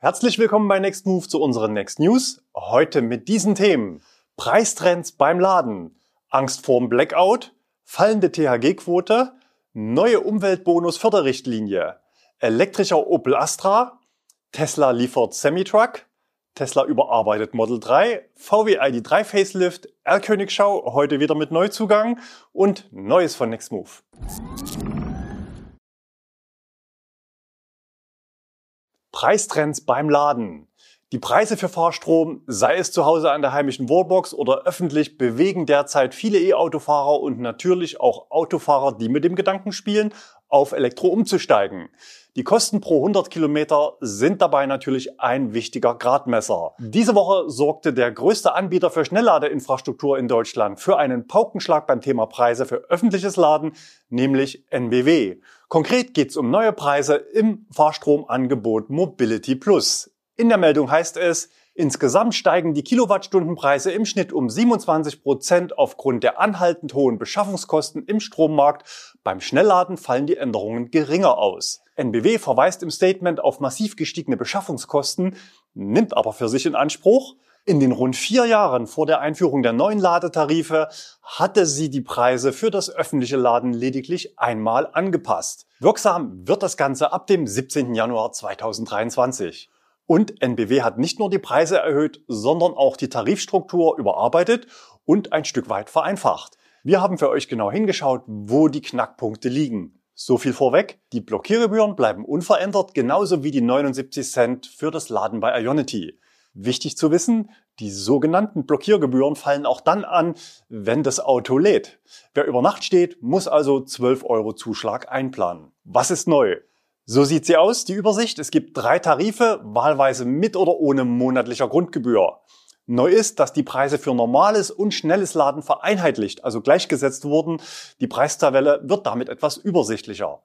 Herzlich willkommen bei Next Move zu unseren Next News. Heute mit diesen Themen. Preistrends beim Laden, Angst vorm Blackout, fallende THG-Quote, neue Umweltbonus-Förderrichtlinie, elektrischer Opel Astra, Tesla liefert Semitruck, Tesla überarbeitet Model 3, VW ID3 Facelift, R-Königschau heute wieder mit Neuzugang. Und Neues von Next Move. Preistrends beim Laden. Die Preise für Fahrstrom, sei es zu Hause an der heimischen Wallbox oder öffentlich, bewegen derzeit viele E-Autofahrer und natürlich auch Autofahrer, die mit dem Gedanken spielen, auf Elektro umzusteigen. Die Kosten pro 100 Kilometer sind dabei natürlich ein wichtiger Gradmesser. Diese Woche sorgte der größte Anbieter für Schnellladeinfrastruktur in Deutschland für einen Paukenschlag beim Thema Preise für öffentliches Laden, nämlich NBW. Konkret geht es um neue Preise im Fahrstromangebot Mobility Plus. In der Meldung heißt es, insgesamt steigen die Kilowattstundenpreise im Schnitt um 27 Prozent aufgrund der anhaltend hohen Beschaffungskosten im Strommarkt. Beim Schnellladen fallen die Änderungen geringer aus. NBW verweist im Statement auf massiv gestiegene Beschaffungskosten, nimmt aber für sich in Anspruch, in den rund vier Jahren vor der Einführung der neuen Ladetarife hatte sie die Preise für das öffentliche Laden lediglich einmal angepasst. Wirksam wird das Ganze ab dem 17. Januar 2023. Und NBW hat nicht nur die Preise erhöht, sondern auch die Tarifstruktur überarbeitet und ein Stück weit vereinfacht. Wir haben für euch genau hingeschaut, wo die Knackpunkte liegen. So viel vorweg, die Blockiergebühren bleiben unverändert, genauso wie die 79 Cent für das Laden bei Ionity. Wichtig zu wissen, die sogenannten Blockiergebühren fallen auch dann an, wenn das Auto lädt. Wer über Nacht steht, muss also 12 Euro Zuschlag einplanen. Was ist neu? So sieht sie aus, die Übersicht. Es gibt drei Tarife, wahlweise mit oder ohne monatlicher Grundgebühr. Neu ist, dass die Preise für normales und schnelles Laden vereinheitlicht, also gleichgesetzt wurden. Die Preistabelle wird damit etwas übersichtlicher.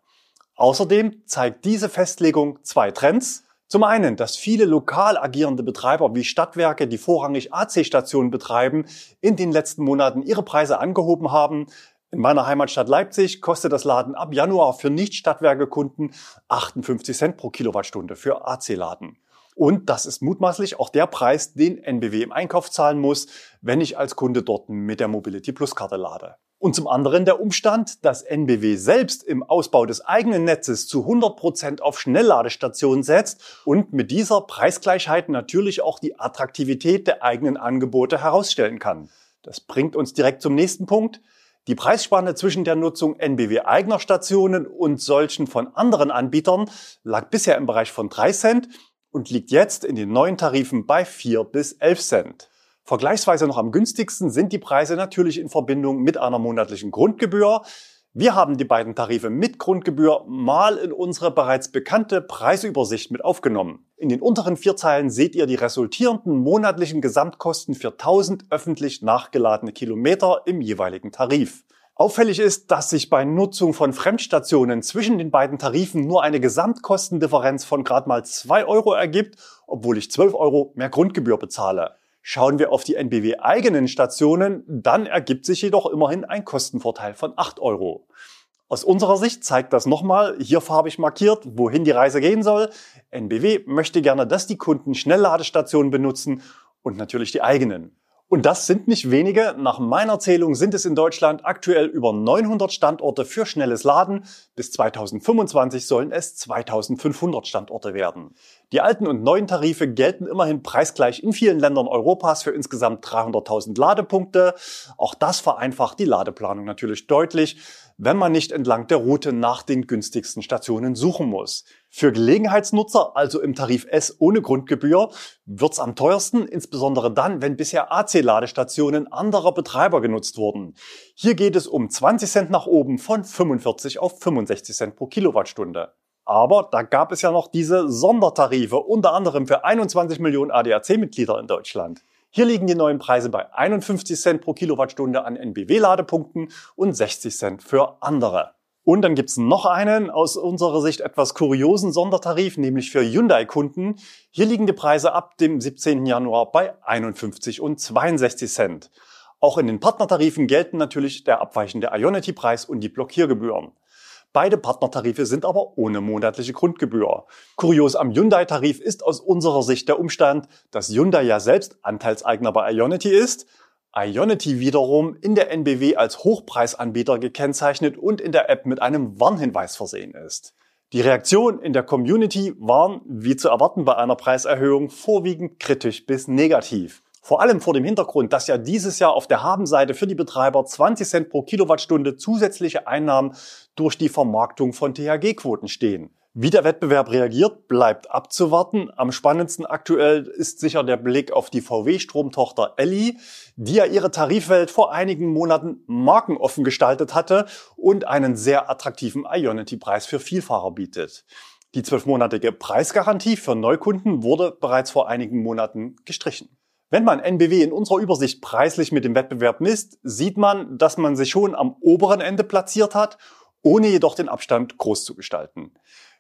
Außerdem zeigt diese Festlegung zwei Trends. Zum einen, dass viele lokal agierende Betreiber wie Stadtwerke, die vorrangig AC-Stationen betreiben, in den letzten Monaten ihre Preise angehoben haben. In meiner Heimatstadt Leipzig kostet das Laden ab Januar für Nicht-Stadtwerke-Kunden 58 Cent pro Kilowattstunde für AC-Laden. Und das ist mutmaßlich auch der Preis, den NBW im Einkauf zahlen muss, wenn ich als Kunde dort mit der Mobility Plus Karte lade. Und zum anderen der Umstand, dass NBW selbst im Ausbau des eigenen Netzes zu 100 Prozent auf Schnellladestationen setzt und mit dieser Preisgleichheit natürlich auch die Attraktivität der eigenen Angebote herausstellen kann. Das bringt uns direkt zum nächsten Punkt. Die Preisspanne zwischen der Nutzung NBW eigener Stationen und solchen von anderen Anbietern lag bisher im Bereich von 3 Cent und liegt jetzt in den neuen Tarifen bei 4 bis 11 Cent. Vergleichsweise noch am günstigsten sind die Preise natürlich in Verbindung mit einer monatlichen Grundgebühr. Wir haben die beiden Tarife mit Grundgebühr mal in unsere bereits bekannte Preisübersicht mit aufgenommen. In den unteren vier Zeilen seht ihr die resultierenden monatlichen Gesamtkosten für 1000 öffentlich nachgeladene Kilometer im jeweiligen Tarif. Auffällig ist, dass sich bei Nutzung von Fremdstationen zwischen den beiden Tarifen nur eine Gesamtkostendifferenz von gerade mal 2 Euro ergibt, obwohl ich 12 Euro mehr Grundgebühr bezahle. Schauen wir auf die NBW eigenen Stationen, dann ergibt sich jedoch immerhin ein Kostenvorteil von 8 Euro. Aus unserer Sicht zeigt das nochmal, hier farbig markiert, wohin die Reise gehen soll. NBW möchte gerne, dass die Kunden Schnellladestationen benutzen und natürlich die eigenen. Und das sind nicht wenige. Nach meiner Zählung sind es in Deutschland aktuell über 900 Standorte für schnelles Laden. Bis 2025 sollen es 2500 Standorte werden. Die alten und neuen Tarife gelten immerhin preisgleich in vielen Ländern Europas für insgesamt 300.000 Ladepunkte. Auch das vereinfacht die Ladeplanung natürlich deutlich wenn man nicht entlang der Route nach den günstigsten Stationen suchen muss. Für Gelegenheitsnutzer, also im Tarif S ohne Grundgebühr, wird's am teuersten, insbesondere dann, wenn bisher AC-Ladestationen anderer Betreiber genutzt wurden. Hier geht es um 20 Cent nach oben von 45 auf 65 Cent pro Kilowattstunde. Aber da gab es ja noch diese Sondertarife, unter anderem für 21 Millionen ADAC-Mitglieder in Deutschland. Hier liegen die neuen Preise bei 51 Cent pro Kilowattstunde an NBW-Ladepunkten und 60 Cent für andere. Und dann gibt's noch einen aus unserer Sicht etwas kuriosen Sondertarif, nämlich für Hyundai-Kunden. Hier liegen die Preise ab dem 17. Januar bei 51 und 62 Cent. Auch in den Partnertarifen gelten natürlich der abweichende Ionity-Preis und die Blockiergebühren. Beide Partnertarife sind aber ohne monatliche Grundgebühr. Kurios am Hyundai-Tarif ist aus unserer Sicht der Umstand, dass Hyundai ja selbst Anteilseigner bei Ionity ist, Ionity wiederum in der NBW als Hochpreisanbieter gekennzeichnet und in der App mit einem Warnhinweis versehen ist. Die Reaktionen in der Community waren, wie zu erwarten bei einer Preiserhöhung, vorwiegend kritisch bis negativ. Vor allem vor dem Hintergrund, dass ja dieses Jahr auf der Habenseite für die Betreiber 20 Cent pro Kilowattstunde zusätzliche Einnahmen durch die Vermarktung von THG-Quoten stehen. Wie der Wettbewerb reagiert, bleibt abzuwarten. Am spannendsten aktuell ist sicher der Blick auf die VW-Stromtochter Elli, die ja ihre Tarifwelt vor einigen Monaten markenoffen gestaltet hatte und einen sehr attraktiven Ionity-Preis für Vielfahrer bietet. Die zwölfmonatige Preisgarantie für Neukunden wurde bereits vor einigen Monaten gestrichen. Wenn man NBW in unserer Übersicht preislich mit dem Wettbewerb misst, sieht man, dass man sich schon am oberen Ende platziert hat, ohne jedoch den Abstand groß zu gestalten.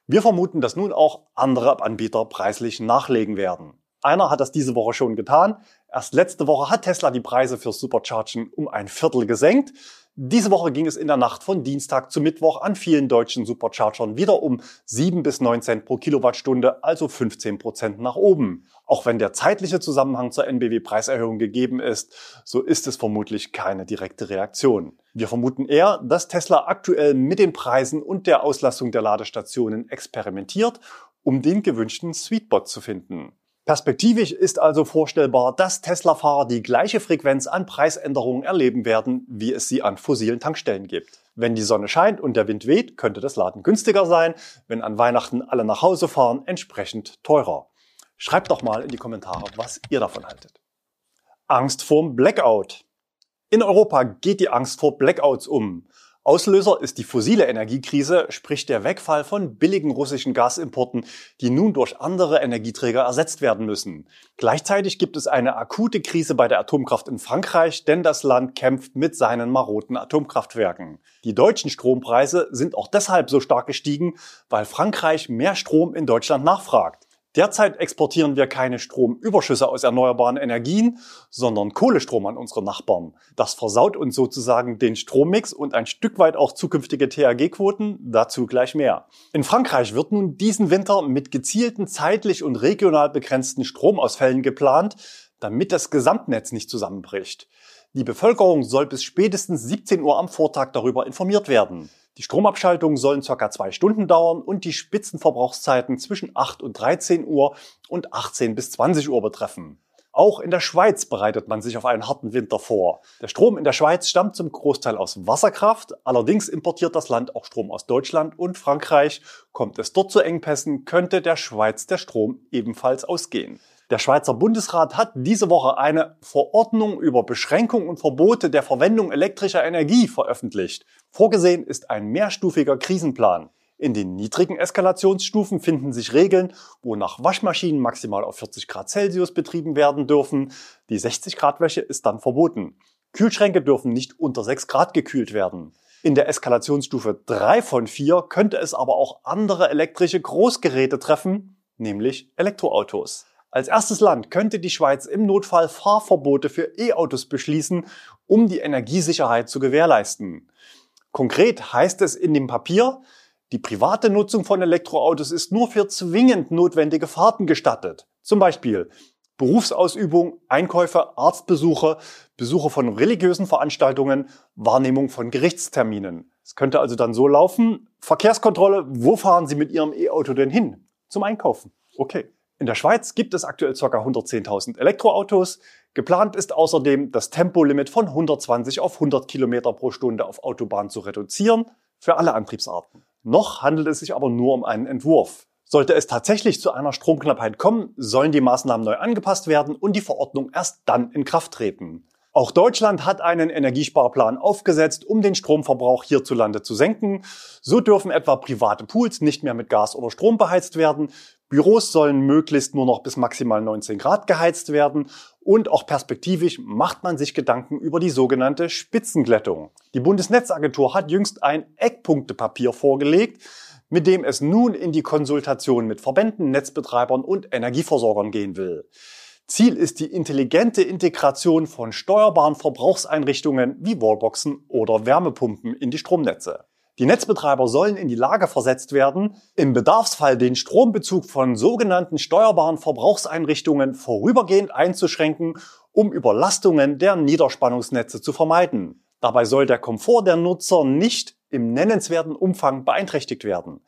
Wir vermuten, dass nun auch andere Anbieter preislich nachlegen werden. Einer hat das diese Woche schon getan. Erst letzte Woche hat Tesla die Preise für Superchargen um ein Viertel gesenkt. Diese Woche ging es in der Nacht von Dienstag zu Mittwoch an vielen deutschen Superchargern wieder um 7 bis 9 Cent pro Kilowattstunde, also 15 Prozent nach oben. Auch wenn der zeitliche Zusammenhang zur NBW-Preiserhöhung gegeben ist, so ist es vermutlich keine direkte Reaktion. Wir vermuten eher, dass Tesla aktuell mit den Preisen und der Auslastung der Ladestationen experimentiert, um den gewünschten Sweetbot zu finden. Perspektivisch ist also vorstellbar, dass Tesla-Fahrer die gleiche Frequenz an Preisänderungen erleben werden, wie es sie an fossilen Tankstellen gibt. Wenn die Sonne scheint und der Wind weht, könnte das Laden günstiger sein, wenn an Weihnachten alle nach Hause fahren, entsprechend teurer. Schreibt doch mal in die Kommentare, was ihr davon haltet. Angst vorm Blackout. In Europa geht die Angst vor Blackouts um. Auslöser ist die fossile Energiekrise, sprich der Wegfall von billigen russischen Gasimporten, die nun durch andere Energieträger ersetzt werden müssen. Gleichzeitig gibt es eine akute Krise bei der Atomkraft in Frankreich, denn das Land kämpft mit seinen maroten Atomkraftwerken. Die deutschen Strompreise sind auch deshalb so stark gestiegen, weil Frankreich mehr Strom in Deutschland nachfragt. Derzeit exportieren wir keine Stromüberschüsse aus erneuerbaren Energien, sondern Kohlestrom an unsere Nachbarn. Das versaut uns sozusagen den Strommix und ein Stück weit auch zukünftige THG-Quoten, dazu gleich mehr. In Frankreich wird nun diesen Winter mit gezielten zeitlich und regional begrenzten Stromausfällen geplant, damit das Gesamtnetz nicht zusammenbricht. Die Bevölkerung soll bis spätestens 17 Uhr am Vortag darüber informiert werden. Die Stromabschaltungen sollen circa zwei Stunden dauern und die Spitzenverbrauchszeiten zwischen 8 und 13 Uhr und 18 bis 20 Uhr betreffen. Auch in der Schweiz bereitet man sich auf einen harten Winter vor. Der Strom in der Schweiz stammt zum Großteil aus Wasserkraft, allerdings importiert das Land auch Strom aus Deutschland und Frankreich. Kommt es dort zu Engpässen, könnte der Schweiz der Strom ebenfalls ausgehen. Der Schweizer Bundesrat hat diese Woche eine Verordnung über Beschränkung und Verbote der Verwendung elektrischer Energie veröffentlicht. Vorgesehen ist ein mehrstufiger Krisenplan. In den niedrigen Eskalationsstufen finden sich Regeln, wonach Waschmaschinen maximal auf 40 Grad Celsius betrieben werden dürfen. Die 60 Grad Wäsche ist dann verboten. Kühlschränke dürfen nicht unter 6 Grad gekühlt werden. In der Eskalationsstufe 3 von 4 könnte es aber auch andere elektrische Großgeräte treffen, nämlich Elektroautos. Als erstes Land könnte die Schweiz im Notfall Fahrverbote für E-Autos beschließen, um die Energiesicherheit zu gewährleisten. Konkret heißt es in dem Papier, die private Nutzung von Elektroautos ist nur für zwingend notwendige Fahrten gestattet. Zum Beispiel Berufsausübung, Einkäufe, Arztbesuche, Besuche von religiösen Veranstaltungen, Wahrnehmung von Gerichtsterminen. Es könnte also dann so laufen, Verkehrskontrolle, wo fahren Sie mit Ihrem E-Auto denn hin? Zum Einkaufen. Okay. In der Schweiz gibt es aktuell ca. 110.000 Elektroautos. Geplant ist außerdem, das Tempolimit von 120 auf 100 Kilometer pro Stunde auf Autobahn zu reduzieren, für alle Antriebsarten. Noch handelt es sich aber nur um einen Entwurf. Sollte es tatsächlich zu einer Stromknappheit kommen, sollen die Maßnahmen neu angepasst werden und die Verordnung erst dann in Kraft treten. Auch Deutschland hat einen Energiesparplan aufgesetzt, um den Stromverbrauch hierzulande zu senken. So dürfen etwa private Pools nicht mehr mit Gas oder Strom beheizt werden. Büros sollen möglichst nur noch bis maximal 19 Grad geheizt werden und auch perspektivisch macht man sich Gedanken über die sogenannte Spitzenglättung. Die Bundesnetzagentur hat jüngst ein Eckpunktepapier vorgelegt, mit dem es nun in die Konsultation mit Verbänden, Netzbetreibern und Energieversorgern gehen will. Ziel ist die intelligente Integration von steuerbaren Verbrauchseinrichtungen wie Wallboxen oder Wärmepumpen in die Stromnetze. Die Netzbetreiber sollen in die Lage versetzt werden, im Bedarfsfall den Strombezug von sogenannten steuerbaren Verbrauchseinrichtungen vorübergehend einzuschränken, um Überlastungen der Niederspannungsnetze zu vermeiden. Dabei soll der Komfort der Nutzer nicht im nennenswerten Umfang beeinträchtigt werden.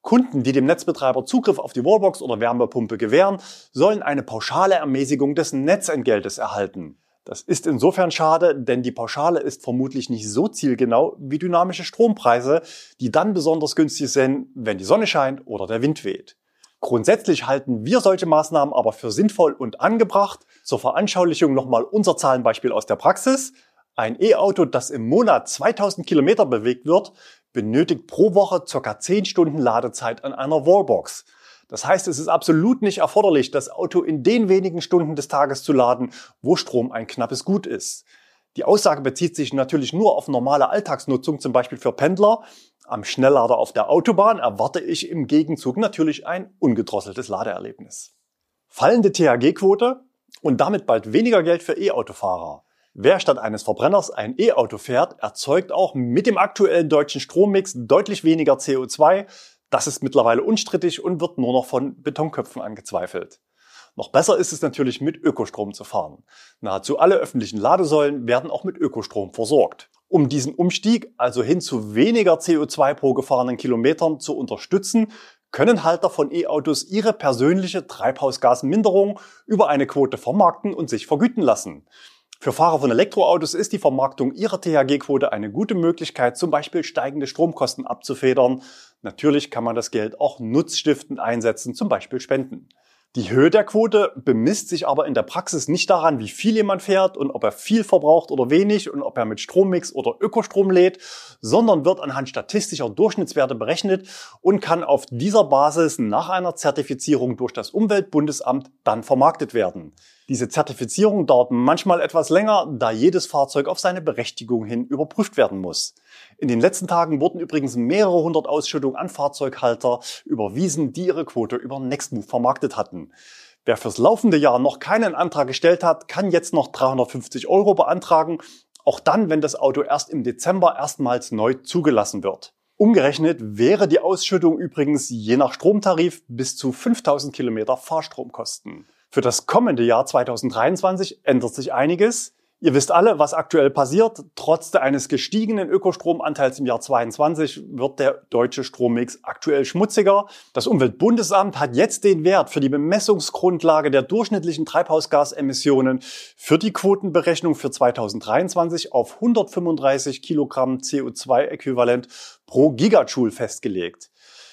Kunden, die dem Netzbetreiber Zugriff auf die Wallbox oder Wärmepumpe gewähren, sollen eine pauschale Ermäßigung des Netzentgeltes erhalten. Das ist insofern schade, denn die Pauschale ist vermutlich nicht so zielgenau wie dynamische Strompreise, die dann besonders günstig sind, wenn die Sonne scheint oder der Wind weht. Grundsätzlich halten wir solche Maßnahmen aber für sinnvoll und angebracht. Zur Veranschaulichung nochmal unser Zahlenbeispiel aus der Praxis. Ein E-Auto, das im Monat 2000 Kilometer bewegt wird, benötigt pro Woche ca. 10 Stunden Ladezeit an einer Wallbox. Das heißt, es ist absolut nicht erforderlich, das Auto in den wenigen Stunden des Tages zu laden, wo Strom ein knappes Gut ist. Die Aussage bezieht sich natürlich nur auf normale Alltagsnutzung, zum Beispiel für Pendler. Am Schnelllader auf der Autobahn erwarte ich im Gegenzug natürlich ein ungedrosseltes Ladeerlebnis. Fallende THG-Quote und damit bald weniger Geld für E-Autofahrer. Wer statt eines Verbrenners ein E-Auto fährt, erzeugt auch mit dem aktuellen deutschen Strommix deutlich weniger CO2, das ist mittlerweile unstrittig und wird nur noch von Betonköpfen angezweifelt. Noch besser ist es natürlich mit Ökostrom zu fahren. Nahezu alle öffentlichen Ladesäulen werden auch mit Ökostrom versorgt. Um diesen Umstieg, also hin zu weniger CO2 pro gefahrenen Kilometern zu unterstützen, können Halter von E-Autos ihre persönliche Treibhausgasminderung über eine Quote vermarkten und sich vergüten lassen. Für Fahrer von Elektroautos ist die Vermarktung ihrer THG-Quote eine gute Möglichkeit, zum Beispiel steigende Stromkosten abzufedern. Natürlich kann man das Geld auch nutzstiftend einsetzen, zum Beispiel spenden. Die Höhe der Quote bemisst sich aber in der Praxis nicht daran, wie viel jemand fährt und ob er viel verbraucht oder wenig und ob er mit Strommix oder Ökostrom lädt, sondern wird anhand statistischer Durchschnittswerte berechnet und kann auf dieser Basis nach einer Zertifizierung durch das Umweltbundesamt dann vermarktet werden. Diese Zertifizierung dauert manchmal etwas länger, da jedes Fahrzeug auf seine Berechtigung hin überprüft werden muss. In den letzten Tagen wurden übrigens mehrere hundert Ausschüttungen an Fahrzeughalter überwiesen, die ihre Quote über Nextmove vermarktet hatten. Wer fürs laufende Jahr noch keinen Antrag gestellt hat, kann jetzt noch 350 Euro beantragen, auch dann, wenn das Auto erst im Dezember erstmals neu zugelassen wird. Umgerechnet wäre die Ausschüttung übrigens je nach Stromtarif bis zu 5000 Kilometer Fahrstromkosten. Für das kommende Jahr 2023 ändert sich einiges. Ihr wisst alle, was aktuell passiert. Trotz eines gestiegenen Ökostromanteils im Jahr 22 wird der deutsche Strommix aktuell schmutziger. Das Umweltbundesamt hat jetzt den Wert für die Bemessungsgrundlage der durchschnittlichen Treibhausgasemissionen für die Quotenberechnung für 2023 auf 135 Kilogramm CO2-Äquivalent pro Gigajoule festgelegt.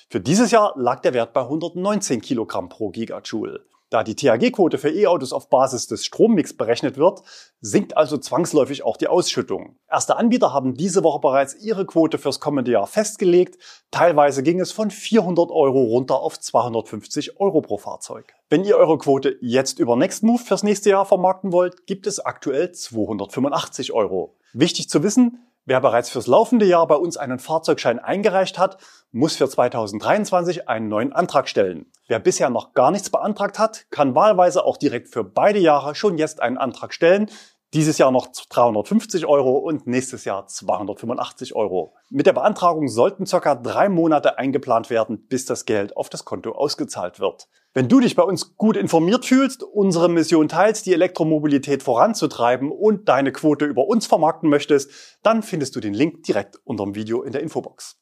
Für dieses Jahr lag der Wert bei 119 Kilogramm pro Gigajoule. Da die THG-Quote für E-Autos auf Basis des Strommix berechnet wird, sinkt also zwangsläufig auch die Ausschüttung. Erste Anbieter haben diese Woche bereits ihre Quote fürs kommende Jahr festgelegt. Teilweise ging es von 400 Euro runter auf 250 Euro pro Fahrzeug. Wenn ihr eure Quote jetzt über Nextmove fürs nächste Jahr vermarkten wollt, gibt es aktuell 285 Euro. Wichtig zu wissen, Wer bereits fürs laufende Jahr bei uns einen Fahrzeugschein eingereicht hat, muss für 2023 einen neuen Antrag stellen. Wer bisher noch gar nichts beantragt hat, kann wahlweise auch direkt für beide Jahre schon jetzt einen Antrag stellen. Dieses Jahr noch 350 Euro und nächstes Jahr 285 Euro. Mit der Beantragung sollten circa drei Monate eingeplant werden, bis das Geld auf das Konto ausgezahlt wird. Wenn du dich bei uns gut informiert fühlst, unsere Mission teilst, die Elektromobilität voranzutreiben und deine Quote über uns vermarkten möchtest, dann findest du den Link direkt unter dem Video in der Infobox.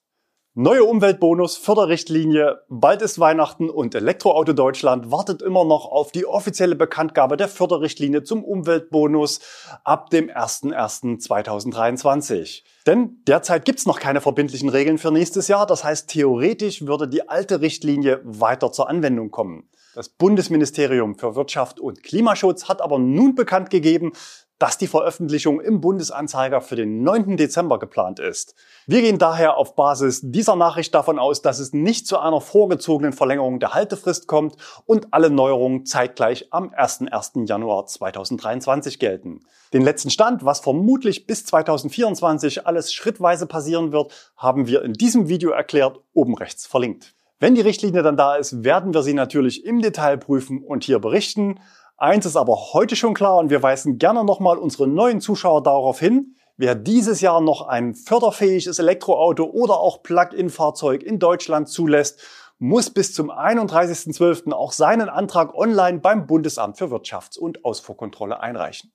Neue Umweltbonus, Förderrichtlinie, bald ist Weihnachten und Elektroauto Deutschland wartet immer noch auf die offizielle Bekanntgabe der Förderrichtlinie zum Umweltbonus ab dem 01.01.2023. Denn derzeit gibt's noch keine verbindlichen Regeln für nächstes Jahr. Das heißt, theoretisch würde die alte Richtlinie weiter zur Anwendung kommen. Das Bundesministerium für Wirtschaft und Klimaschutz hat aber nun bekannt gegeben, dass die Veröffentlichung im Bundesanzeiger für den 9. Dezember geplant ist. Wir gehen daher auf Basis dieser Nachricht davon aus, dass es nicht zu einer vorgezogenen Verlängerung der Haltefrist kommt und alle Neuerungen zeitgleich am 1. Januar 2023 gelten. Den letzten Stand, was vermutlich bis 2024 alles schrittweise passieren wird, haben wir in diesem Video erklärt, oben rechts verlinkt. Wenn die Richtlinie dann da ist, werden wir sie natürlich im Detail prüfen und hier berichten. Eins ist aber heute schon klar und wir weisen gerne nochmal unsere neuen Zuschauer darauf hin. Wer dieses Jahr noch ein förderfähiges Elektroauto oder auch Plug-in-Fahrzeug in Deutschland zulässt, muss bis zum 31.12. auch seinen Antrag online beim Bundesamt für Wirtschafts- und Ausfuhrkontrolle einreichen.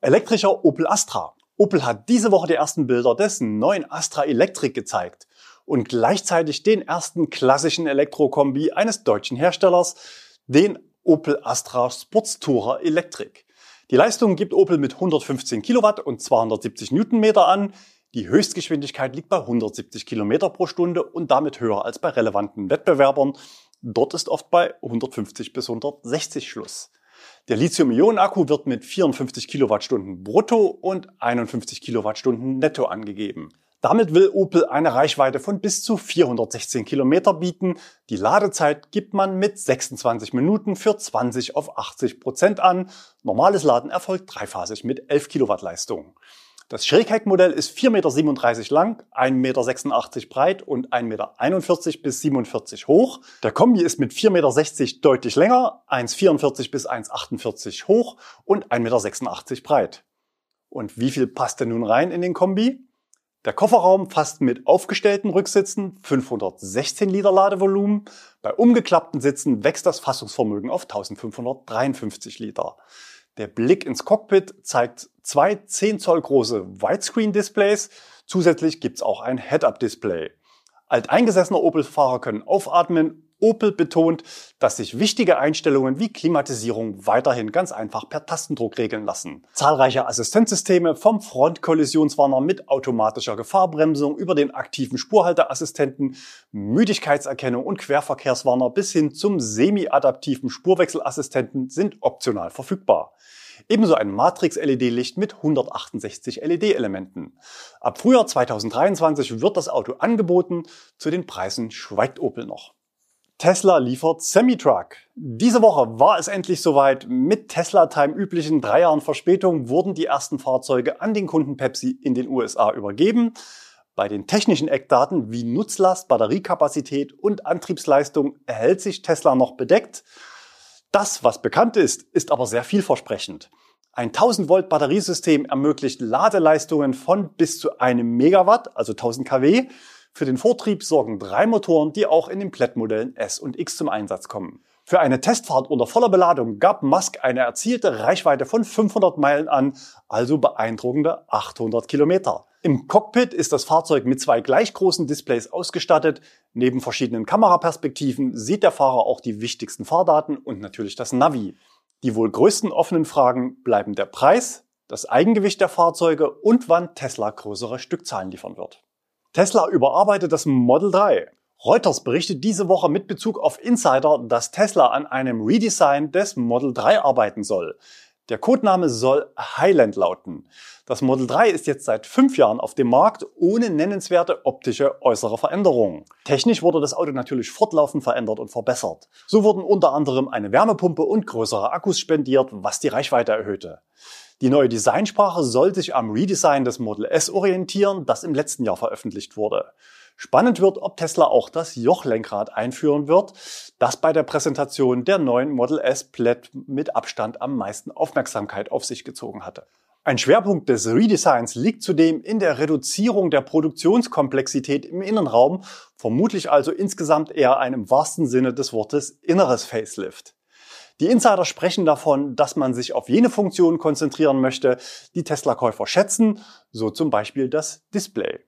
Elektrischer Opel Astra. Opel hat diese Woche die ersten Bilder des neuen Astra Electric gezeigt und gleichzeitig den ersten klassischen Elektrokombi eines deutschen Herstellers, den Opel Astra Sportstourer Electric. Die Leistung gibt Opel mit 115 Kilowatt und 270 Newtonmeter an. Die Höchstgeschwindigkeit liegt bei 170 Kilometer pro Stunde und damit höher als bei relevanten Wettbewerbern. Dort ist oft bei 150 bis 160 Schluss. Der Lithium-Ionen-Akku wird mit 54 Kilowattstunden brutto und 51 Kilowattstunden netto angegeben. Damit will Opel eine Reichweite von bis zu 416 Kilometer bieten. Die Ladezeit gibt man mit 26 Minuten für 20 auf 80 Prozent an. Normales Laden erfolgt dreiphasig mit 11 Kilowatt Leistung. Das Schrägheckmodell ist 4,37 Meter lang, 1,86 Meter breit und 1,41 Meter bis 47 hoch. Der Kombi ist mit 4,60 Meter deutlich länger, 1,44 bis 1,48 hoch und 1,86 Meter breit. Und wie viel passt denn nun rein in den Kombi? Der Kofferraum fasst mit aufgestellten Rücksitzen 516 Liter Ladevolumen. Bei umgeklappten Sitzen wächst das Fassungsvermögen auf 1553 Liter. Der Blick ins Cockpit zeigt zwei 10 Zoll große Widescreen-Displays. Zusätzlich gibt's auch ein Head-Up-Display. Alteingesessene Opel-Fahrer können aufatmen Opel betont, dass sich wichtige Einstellungen wie Klimatisierung weiterhin ganz einfach per Tastendruck regeln lassen. Zahlreiche Assistenzsysteme vom Frontkollisionswarner mit automatischer Gefahrbremsung über den aktiven Spurhalteassistenten, Müdigkeitserkennung und Querverkehrswarner bis hin zum semi-adaptiven Spurwechselassistenten sind optional verfügbar. Ebenso ein Matrix-LED-Licht mit 168 LED-Elementen. Ab Frühjahr 2023 wird das Auto angeboten. Zu den Preisen schweigt Opel noch. Tesla liefert Semi-Truck. Diese Woche war es endlich soweit. Mit Tesla-Time üblichen drei Jahren Verspätung wurden die ersten Fahrzeuge an den Kunden Pepsi in den USA übergeben. Bei den technischen Eckdaten wie Nutzlast, Batteriekapazität und Antriebsleistung erhält sich Tesla noch bedeckt. Das, was bekannt ist, ist aber sehr vielversprechend. Ein 1000 Volt Batteriesystem ermöglicht Ladeleistungen von bis zu einem Megawatt, also 1000 kW, für den Vortrieb sorgen drei Motoren, die auch in den Plättmodellen S und X zum Einsatz kommen. Für eine Testfahrt unter voller Beladung gab Musk eine erzielte Reichweite von 500 Meilen an, also beeindruckende 800 Kilometer. Im Cockpit ist das Fahrzeug mit zwei gleich großen Displays ausgestattet. Neben verschiedenen Kameraperspektiven sieht der Fahrer auch die wichtigsten Fahrdaten und natürlich das Navi. Die wohl größten offenen Fragen bleiben der Preis, das Eigengewicht der Fahrzeuge und wann Tesla größere Stückzahlen liefern wird. Tesla überarbeitet das Model 3. Reuters berichtet diese Woche mit Bezug auf Insider, dass Tesla an einem Redesign des Model 3 arbeiten soll. Der Codename soll Highland lauten. Das Model 3 ist jetzt seit fünf Jahren auf dem Markt ohne nennenswerte optische äußere Veränderungen. Technisch wurde das Auto natürlich fortlaufend verändert und verbessert. So wurden unter anderem eine Wärmepumpe und größere Akkus spendiert, was die Reichweite erhöhte. Die neue Designsprache soll sich am Redesign des Model S orientieren, das im letzten Jahr veröffentlicht wurde. Spannend wird, ob Tesla auch das Jochlenkrad einführen wird, das bei der Präsentation der neuen Model S Plaid mit Abstand am meisten Aufmerksamkeit auf sich gezogen hatte. Ein Schwerpunkt des Redesigns liegt zudem in der Reduzierung der Produktionskomplexität im Innenraum, vermutlich also insgesamt eher ein im wahrsten Sinne des Wortes inneres Facelift. Die Insider sprechen davon, dass man sich auf jene Funktionen konzentrieren möchte, die Tesla-Käufer schätzen, so zum Beispiel das Display.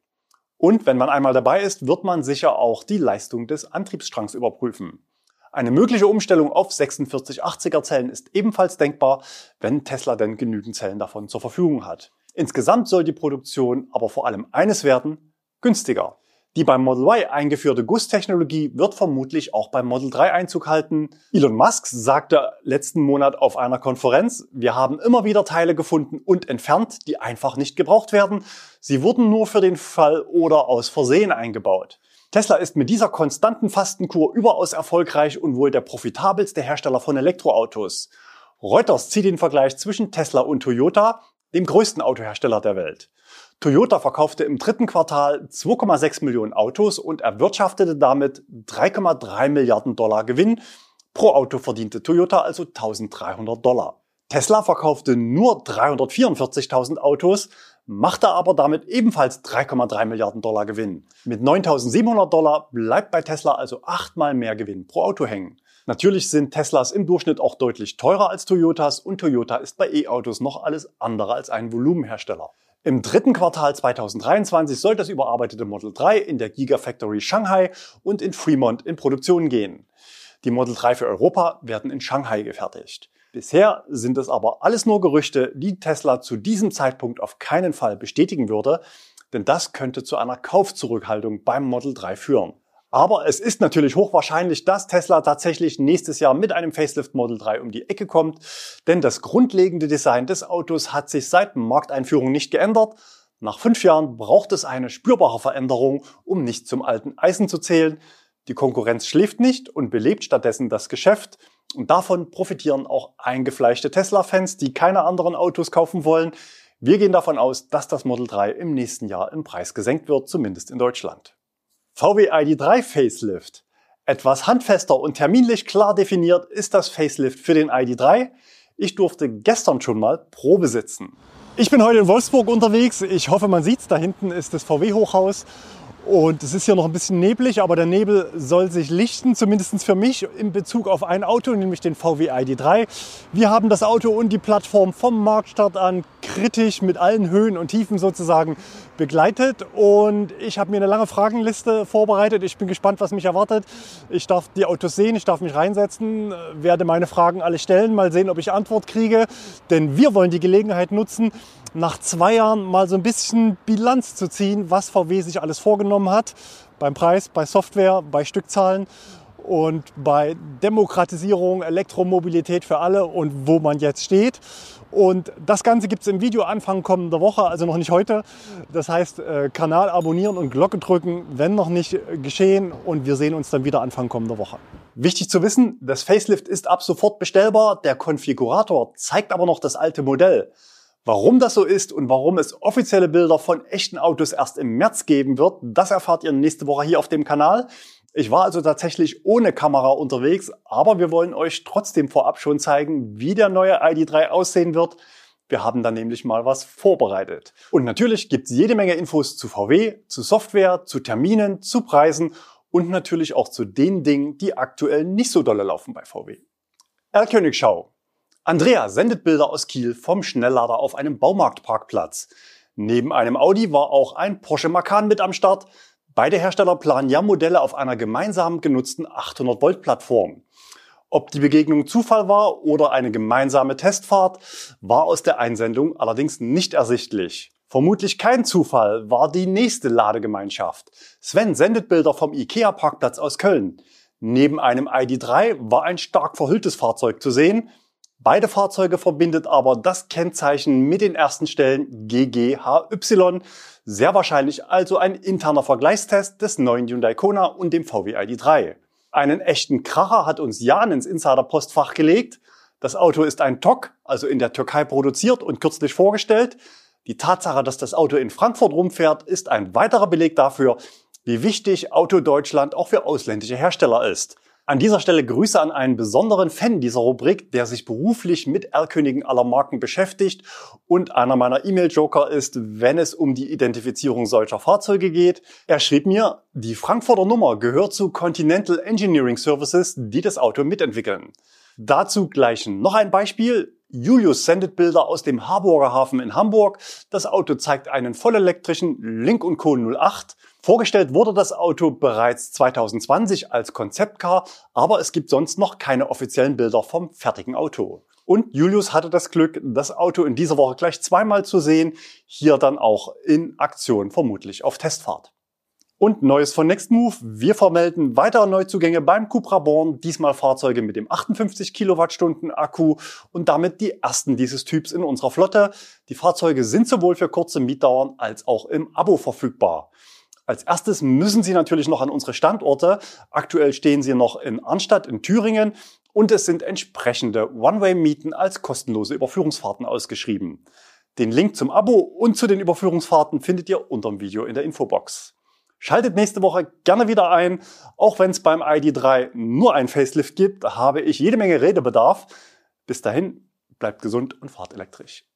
Und wenn man einmal dabei ist, wird man sicher auch die Leistung des Antriebsstrangs überprüfen. Eine mögliche Umstellung auf 4680er Zellen ist ebenfalls denkbar, wenn Tesla denn genügend Zellen davon zur Verfügung hat. Insgesamt soll die Produktion aber vor allem eines werden, günstiger. Die beim Model Y eingeführte Gusstechnologie wird vermutlich auch beim Model 3 Einzug halten. Elon Musk sagte letzten Monat auf einer Konferenz, wir haben immer wieder Teile gefunden und entfernt, die einfach nicht gebraucht werden. Sie wurden nur für den Fall oder aus Versehen eingebaut. Tesla ist mit dieser konstanten Fastenkur überaus erfolgreich und wohl der profitabelste Hersteller von Elektroautos. Reuters zieht den Vergleich zwischen Tesla und Toyota, dem größten Autohersteller der Welt. Toyota verkaufte im dritten Quartal 2,6 Millionen Autos und erwirtschaftete damit 3,3 Milliarden Dollar Gewinn. Pro Auto verdiente Toyota also 1300 Dollar. Tesla verkaufte nur 344.000 Autos, machte aber damit ebenfalls 3,3 Milliarden Dollar Gewinn. Mit 9.700 Dollar bleibt bei Tesla also achtmal mehr Gewinn pro Auto hängen. Natürlich sind Teslas im Durchschnitt auch deutlich teurer als Toyotas und Toyota ist bei E-Autos noch alles andere als ein Volumenhersteller. Im dritten Quartal 2023 soll das überarbeitete Model 3 in der Gigafactory Shanghai und in Fremont in Produktion gehen. Die Model 3 für Europa werden in Shanghai gefertigt. Bisher sind es aber alles nur Gerüchte, die Tesla zu diesem Zeitpunkt auf keinen Fall bestätigen würde, denn das könnte zu einer Kaufzurückhaltung beim Model 3 führen. Aber es ist natürlich hochwahrscheinlich, dass Tesla tatsächlich nächstes Jahr mit einem Facelift Model 3 um die Ecke kommt, denn das grundlegende Design des Autos hat sich seit Markteinführung nicht geändert. Nach fünf Jahren braucht es eine spürbare Veränderung, um nicht zum alten Eisen zu zählen. Die Konkurrenz schläft nicht und belebt stattdessen das Geschäft. Und davon profitieren auch eingefleischte Tesla-Fans, die keine anderen Autos kaufen wollen. Wir gehen davon aus, dass das Model 3 im nächsten Jahr im Preis gesenkt wird, zumindest in Deutschland. VW ID3 Facelift. Etwas handfester und terminlich klar definiert ist das Facelift für den ID3. Ich durfte gestern schon mal Probe sitzen. Ich bin heute in Wolfsburg unterwegs. Ich hoffe, man sieht's. Da hinten ist das VW-Hochhaus. Und es ist hier noch ein bisschen neblig, aber der Nebel soll sich lichten, zumindest für mich, in Bezug auf ein Auto, nämlich den VW ID3. Wir haben das Auto und die Plattform vom Marktstart an kritisch mit allen Höhen und Tiefen sozusagen begleitet. Und ich habe mir eine lange Fragenliste vorbereitet. Ich bin gespannt, was mich erwartet. Ich darf die Autos sehen, ich darf mich reinsetzen, werde meine Fragen alle stellen, mal sehen, ob ich Antwort kriege. Denn wir wollen die Gelegenheit nutzen, nach zwei Jahren mal so ein bisschen Bilanz zu ziehen, was VW sich alles vorgenommen hat. Beim Preis, bei Software, bei Stückzahlen und bei Demokratisierung, Elektromobilität für alle und wo man jetzt steht. Und das Ganze gibt es im Video Anfang kommender Woche, also noch nicht heute. Das heißt, äh, Kanal abonnieren und Glocke drücken, wenn noch nicht geschehen. Und wir sehen uns dann wieder Anfang kommender Woche. Wichtig zu wissen, das Facelift ist ab sofort bestellbar. Der Konfigurator zeigt aber noch das alte Modell. Warum das so ist und warum es offizielle Bilder von echten Autos erst im März geben wird, das erfahrt ihr nächste Woche hier auf dem Kanal. Ich war also tatsächlich ohne Kamera unterwegs, aber wir wollen euch trotzdem vorab schon zeigen, wie der neue ID3 aussehen wird. Wir haben da nämlich mal was vorbereitet. Und natürlich gibt's jede Menge Infos zu VW, zu Software, zu Terminen, zu Preisen und natürlich auch zu den Dingen, die aktuell nicht so dolle laufen bei VW. Erlkönigschau. Andrea sendet Bilder aus Kiel vom Schnelllader auf einem Baumarktparkplatz. Neben einem Audi war auch ein Porsche Macan mit am Start. Beide Hersteller planen ja Modelle auf einer gemeinsam genutzten 800 Volt Plattform. Ob die Begegnung Zufall war oder eine gemeinsame Testfahrt, war aus der Einsendung allerdings nicht ersichtlich. Vermutlich kein Zufall war die nächste Ladegemeinschaft. Sven sendet Bilder vom IKEA Parkplatz aus Köln. Neben einem ID3 war ein stark verhülltes Fahrzeug zu sehen, Beide Fahrzeuge verbindet aber das Kennzeichen mit den ersten Stellen GGHY, sehr wahrscheinlich also ein interner Vergleichstest des neuen Hyundai Kona und dem VW ID3. Einen echten Kracher hat uns Jan ins Insider-Postfach gelegt. Das Auto ist ein TOC, also in der Türkei produziert und kürzlich vorgestellt. Die Tatsache, dass das Auto in Frankfurt rumfährt, ist ein weiterer Beleg dafür, wie wichtig Auto Deutschland auch für ausländische Hersteller ist. An dieser Stelle Grüße an einen besonderen Fan dieser Rubrik, der sich beruflich mit R-Königen aller Marken beschäftigt und einer meiner E-Mail-Joker ist, wenn es um die Identifizierung solcher Fahrzeuge geht. Er schrieb mir, die Frankfurter Nummer gehört zu Continental Engineering Services, die das Auto mitentwickeln. Dazu gleich noch ein Beispiel. Julius sendet Bilder aus dem Harburger Hafen in Hamburg. Das Auto zeigt einen vollelektrischen Link Co 08 Vorgestellt wurde das Auto bereits 2020 als Konzeptcar, aber es gibt sonst noch keine offiziellen Bilder vom fertigen Auto. Und Julius hatte das Glück, das Auto in dieser Woche gleich zweimal zu sehen, hier dann auch in Aktion, vermutlich auf Testfahrt. Und Neues von Nextmove. Wir vermelden weitere Neuzugänge beim Cupra Born, diesmal Fahrzeuge mit dem 58 Kilowattstunden Akku und damit die ersten dieses Typs in unserer Flotte. Die Fahrzeuge sind sowohl für kurze Mietdauern als auch im Abo verfügbar. Als erstes müssen Sie natürlich noch an unsere Standorte. Aktuell stehen Sie noch in Arnstadt in Thüringen und es sind entsprechende One-Way-Mieten als kostenlose Überführungsfahrten ausgeschrieben. Den Link zum Abo und zu den Überführungsfahrten findet ihr unter dem Video in der Infobox. Schaltet nächste Woche gerne wieder ein. Auch wenn es beim ID3 nur ein Facelift gibt, habe ich jede Menge Redebedarf. Bis dahin, bleibt gesund und fahrt elektrisch.